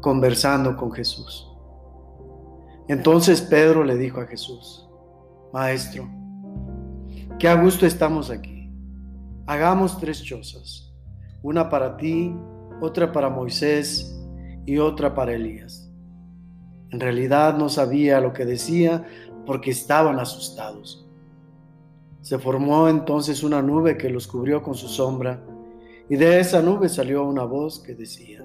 conversando con Jesús. Entonces Pedro le dijo a Jesús, Maestro, qué a gusto estamos aquí. Hagamos tres chozas, una para ti, otra para Moisés y otra para Elías. En realidad no sabía lo que decía porque estaban asustados. Se formó entonces una nube que los cubrió con su sombra y de esa nube salió una voz que decía,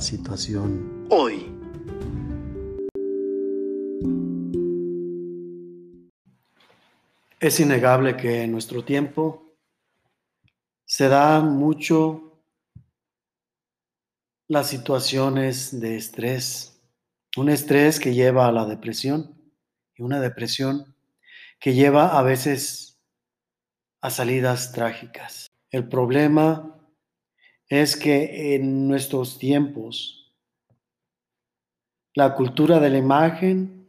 Situación hoy. Es innegable que en nuestro tiempo se da mucho las situaciones de estrés, un estrés que lleva a la depresión y una depresión que lleva a veces a salidas trágicas. El problema es que en nuestros tiempos la cultura de la imagen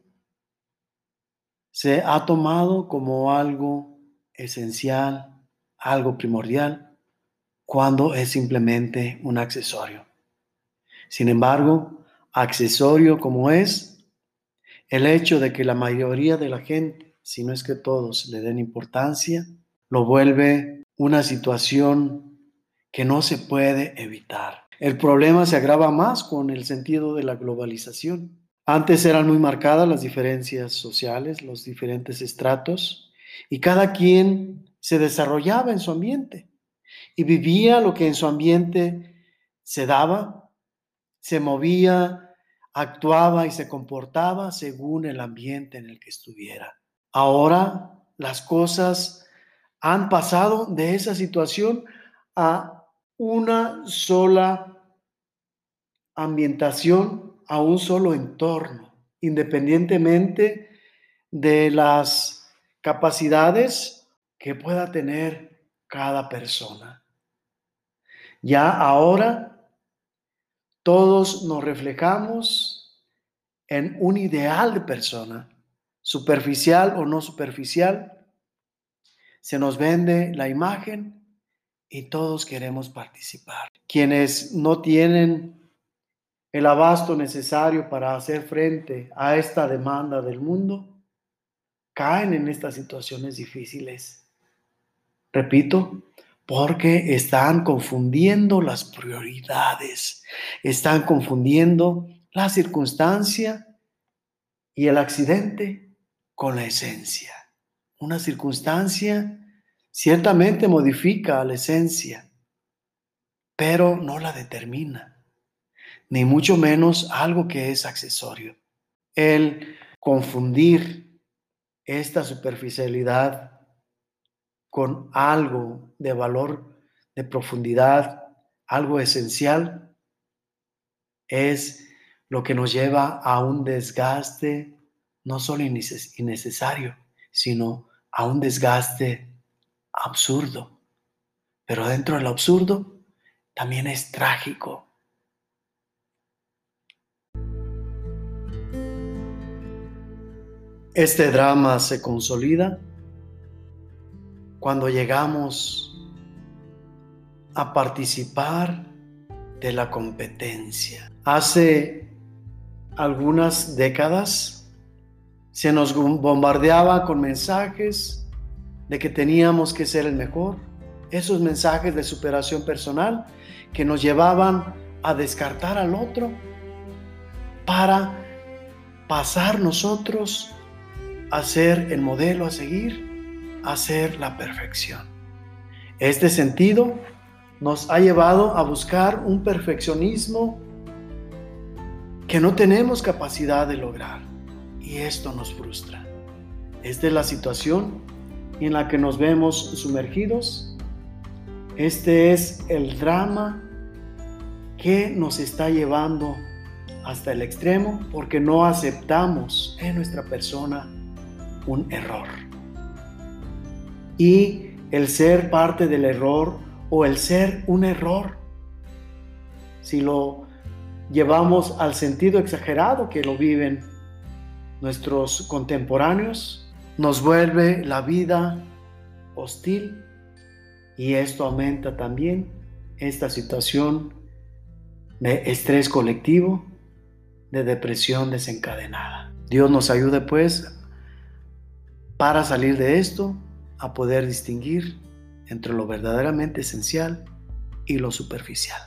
se ha tomado como algo esencial, algo primordial, cuando es simplemente un accesorio. Sin embargo, accesorio como es, el hecho de que la mayoría de la gente, si no es que todos le den importancia, lo vuelve una situación que no se puede evitar. El problema se agrava más con el sentido de la globalización. Antes eran muy marcadas las diferencias sociales, los diferentes estratos, y cada quien se desarrollaba en su ambiente y vivía lo que en su ambiente se daba, se movía, actuaba y se comportaba según el ambiente en el que estuviera. Ahora las cosas han pasado de esa situación a una sola ambientación, a un solo entorno, independientemente de las capacidades que pueda tener cada persona. Ya ahora todos nos reflejamos en un ideal de persona, superficial o no superficial. Se nos vende la imagen y todos queremos participar. Quienes no tienen el abasto necesario para hacer frente a esta demanda del mundo, caen en estas situaciones difíciles. Repito, porque están confundiendo las prioridades, están confundiendo la circunstancia y el accidente con la esencia. Una circunstancia Ciertamente modifica la esencia, pero no la determina, ni mucho menos algo que es accesorio. El confundir esta superficialidad con algo de valor, de profundidad, algo esencial, es lo que nos lleva a un desgaste no solo innecesario, sino a un desgaste absurdo. Pero dentro del absurdo también es trágico. Este drama se consolida cuando llegamos a participar de la competencia. Hace algunas décadas Se nos bombardeaba con mensajes de que teníamos que ser el mejor, esos mensajes de superación personal que nos llevaban a descartar al otro para pasar nosotros a ser el modelo a seguir, a ser la perfección. Este sentido nos ha llevado a buscar un perfeccionismo que no tenemos capacidad de lograr y esto nos frustra. Esta es la situación en la que nos vemos sumergidos. Este es el drama que nos está llevando hasta el extremo porque no aceptamos en nuestra persona un error. Y el ser parte del error o el ser un error, si lo llevamos al sentido exagerado que lo viven nuestros contemporáneos, nos vuelve la vida hostil y esto aumenta también esta situación de estrés colectivo, de depresión desencadenada. Dios nos ayude pues para salir de esto a poder distinguir entre lo verdaderamente esencial y lo superficial,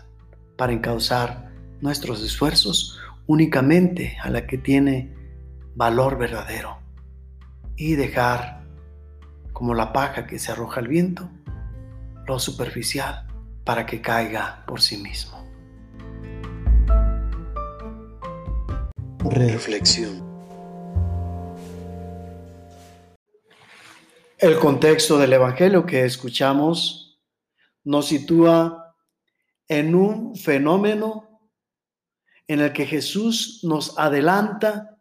para encauzar nuestros esfuerzos únicamente a la que tiene valor verdadero y dejar como la paja que se arroja al viento lo superficial para que caiga por sí mismo. Reflexión. El contexto del Evangelio que escuchamos nos sitúa en un fenómeno en el que Jesús nos adelanta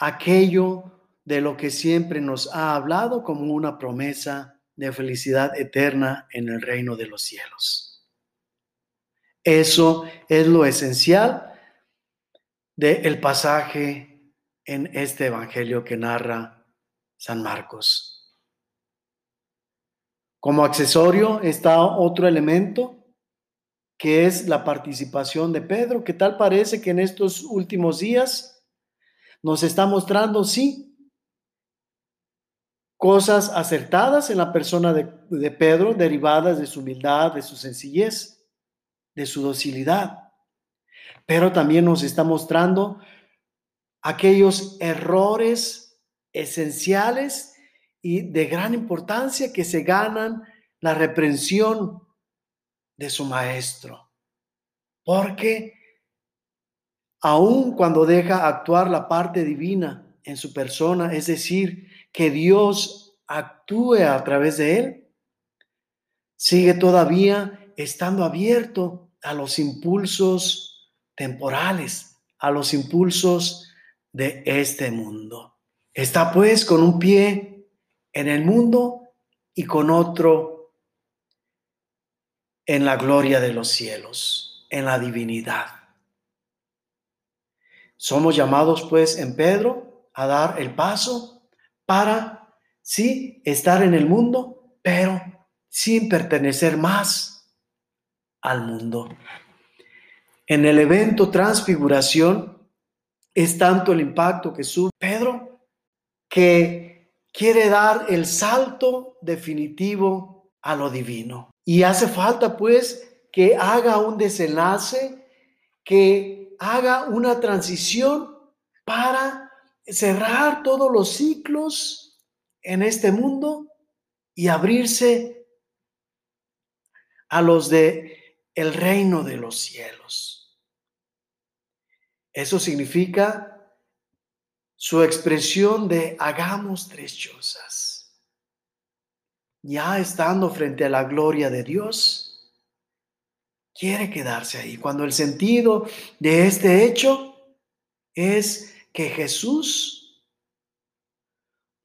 aquello de lo que siempre nos ha hablado como una promesa de felicidad eterna en el reino de los cielos. Eso es lo esencial del pasaje en este Evangelio que narra San Marcos. Como accesorio está otro elemento que es la participación de Pedro, que tal parece que en estos últimos días nos está mostrando, sí, cosas acertadas en la persona de, Pedro, derivadas de su humildad, de su sencillez, de su docilidad. Pero también nos está mostrando aquellos errores esenciales y de gran importancia que se ganan la reprensión de su maestro. Porque aun cuando deja actuar la parte divina en su persona, es decir, que Dios actúe a través de él, sigue todavía estando abierto a los impulsos temporales, a los impulsos de este mundo. Está pues con un pie en el mundo y con otro en la gloria de los cielos, en la divinidad. Somos llamados pues en Pedro a dar el paso para, sí, estar en el mundo, pero sin pertenecer más al mundo. En el evento transfiguración es tanto el impacto que sube Pedro que quiere dar el salto definitivo a lo divino. Y hace falta pues que haga un desenlace, que haga una transición para cerrar todos los ciclos en este mundo y abrirse a los de el reino de los cielos. Eso significa su expresión de hagamos tres cosas. Ya estando frente a la gloria de Dios, quiere quedarse ahí. Cuando el sentido de este hecho es que Jesús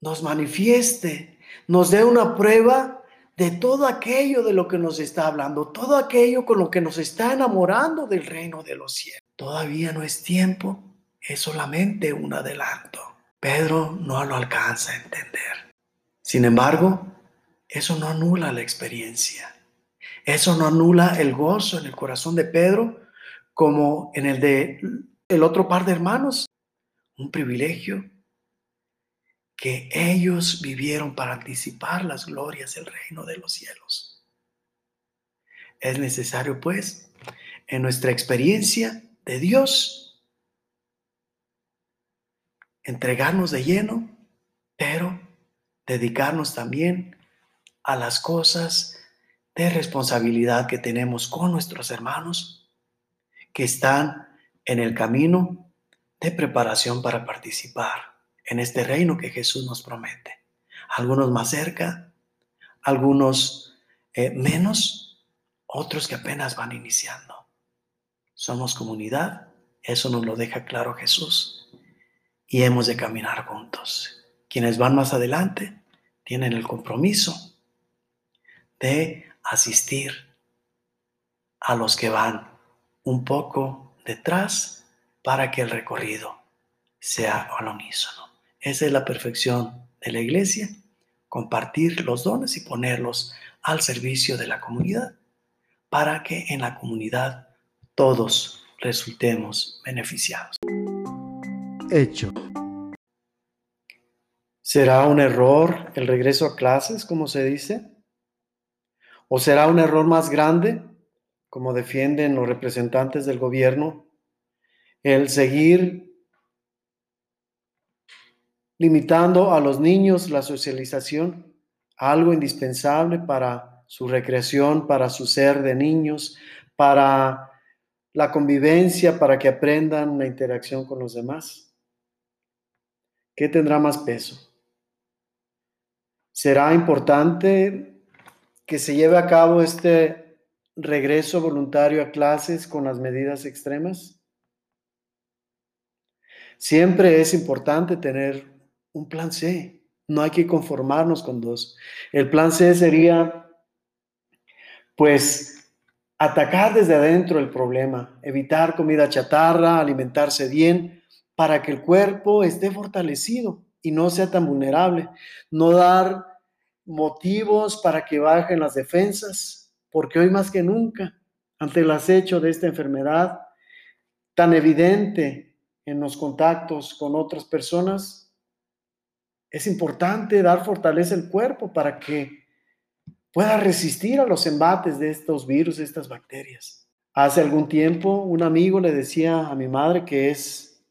nos manifieste, nos dé una prueba de todo aquello de lo que nos está hablando, todo aquello con lo que nos está enamorando del reino de los cielos. Todavía no es tiempo es solamente un adelanto. Pedro no lo alcanza a entender. Sin embargo, eso no anula la experiencia. Eso no anula el gozo en el corazón de Pedro como en el de el otro par de hermanos. un privilegio que ellos vivieron para anticipar las glorias del reino de los cielos. Es necesario, pues, en nuestra experiencia de Dios, entregarnos de lleno, pero dedicarnos también a las cosas de responsabilidad que tenemos con nuestros hermanos que están en el camino de preparación para participar en este reino que Jesús nos promete. Algunos más cerca, algunos eh, menos, otros que apenas van iniciando. Somos comunidad, eso nos lo deja claro Jesús. Y hemos de caminar juntos. Quienes van más adelante tienen el compromiso de asistir a los que van un poco detrás para que el recorrido sea al unísono. Esa es la perfección de la iglesia, compartir los dones y ponerlos al servicio de la comunidad para que en la comunidad todos resultemos beneficiados. Hecho. ¿Será un error el regreso a clases, como se dice? ¿O será un error más grande, como defienden los representantes del gobierno, el seguir limitando a los niños la socialización, algo indispensable para su recreación, para su ser de niños, para la convivencia, para que aprendan la interacción con los demás. ¿Qué tendrá más peso? ¿Será importante que se lleve a cabo este regreso voluntario a clases con las medidas extremas? Siempre es importante tener un plan C. No hay que conformarnos con dos. El plan C sería, pues, atacar desde adentro el problema, evitar comida chatarra, alimentarse bien, para que el cuerpo esté fortalecido y no sea tan vulnerable. No dar motivos para que bajen las defensas, porque hoy más que nunca, ante el acecho de esta enfermedad tan evidente en los contactos con otras personas, es importante dar fortaleza al cuerpo para que pueda resistir a los embates de estos virus, de estas bacterias. Hace algún tiempo un amigo le decía a mi madre que es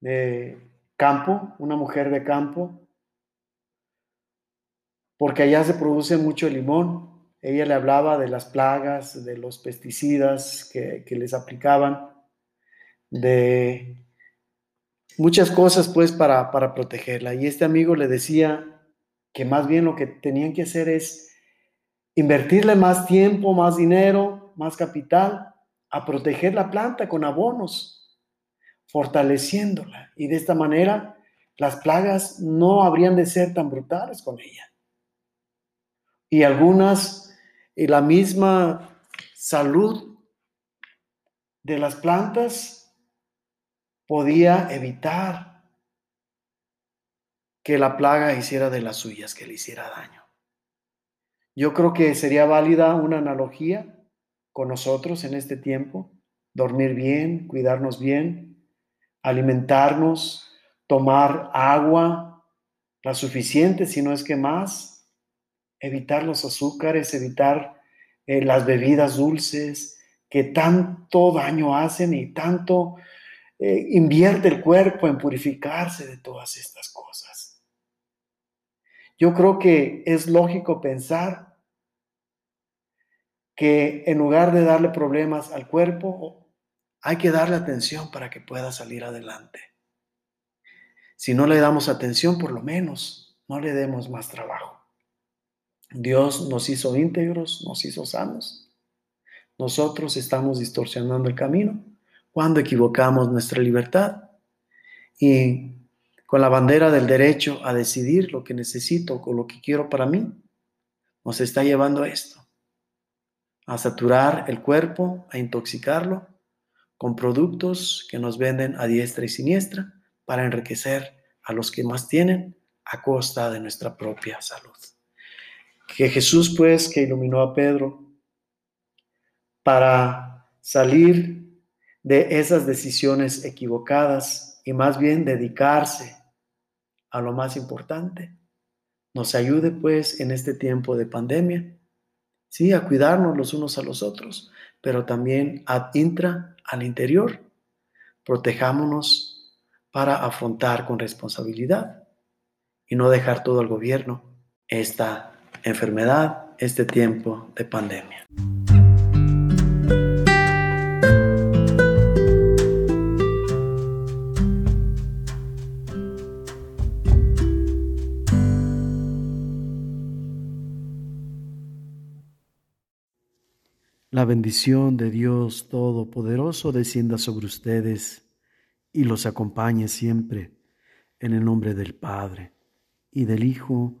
de campo, una mujer de campo, porque allá se produce mucho limón. Ella le hablaba de las plagas, de los pesticidas que, les aplicaban, de muchas cosas pues para, para protegerla. Y este amigo le decía que más bien lo que tenían que hacer es invertirle más tiempo, más dinero, más capital a proteger la planta con abonos, fortaleciéndola. Y de esta manera las plagas no habrían de ser tan brutales con ella. Y algunas, y la misma salud de las plantas podía evitar que la plaga hiciera de las suyas, que le hiciera daño. Yo creo que sería válida una analogía con nosotros en este tiempo, dormir bien, cuidarnos bien, alimentarnos, tomar agua, la suficiente, si no es que más, evitar los azúcares, evitar eh, las bebidas dulces que tanto daño hacen y tanto eh, invierte el cuerpo en purificarse de todas estas cosas. Yo creo que es lógico pensar que en lugar de darle problemas al cuerpo, hay que darle atención para que pueda salir adelante. Si no le damos atención, por lo menos no le demos más trabajo. Dios nos hizo íntegros, nos hizo sanos. Nosotros estamos distorsionando el camino cuando equivocamos nuestra libertad y con la bandera del derecho a decidir lo que necesito o lo que quiero para mí, nos está llevando a esto, a saturar el cuerpo, a intoxicarlo con productos que nos venden a diestra y siniestra para enriquecer a los que más tienen a costa de nuestra propia salud. Que Jesús, pues, que iluminó a Pedro para salir de esas decisiones equivocadas y más bien dedicarse a lo más importante. Nos ayude pues en este tiempo de pandemia, sí, a cuidarnos los unos a los otros, pero también ad intra, al interior. Protejámonos para afrontar con responsabilidad y no dejar todo al gobierno esta enfermedad, este tiempo de pandemia. La bendición de Dios Todopoderoso descienda sobre ustedes y los acompañe siempre en el nombre del Padre y del Hijo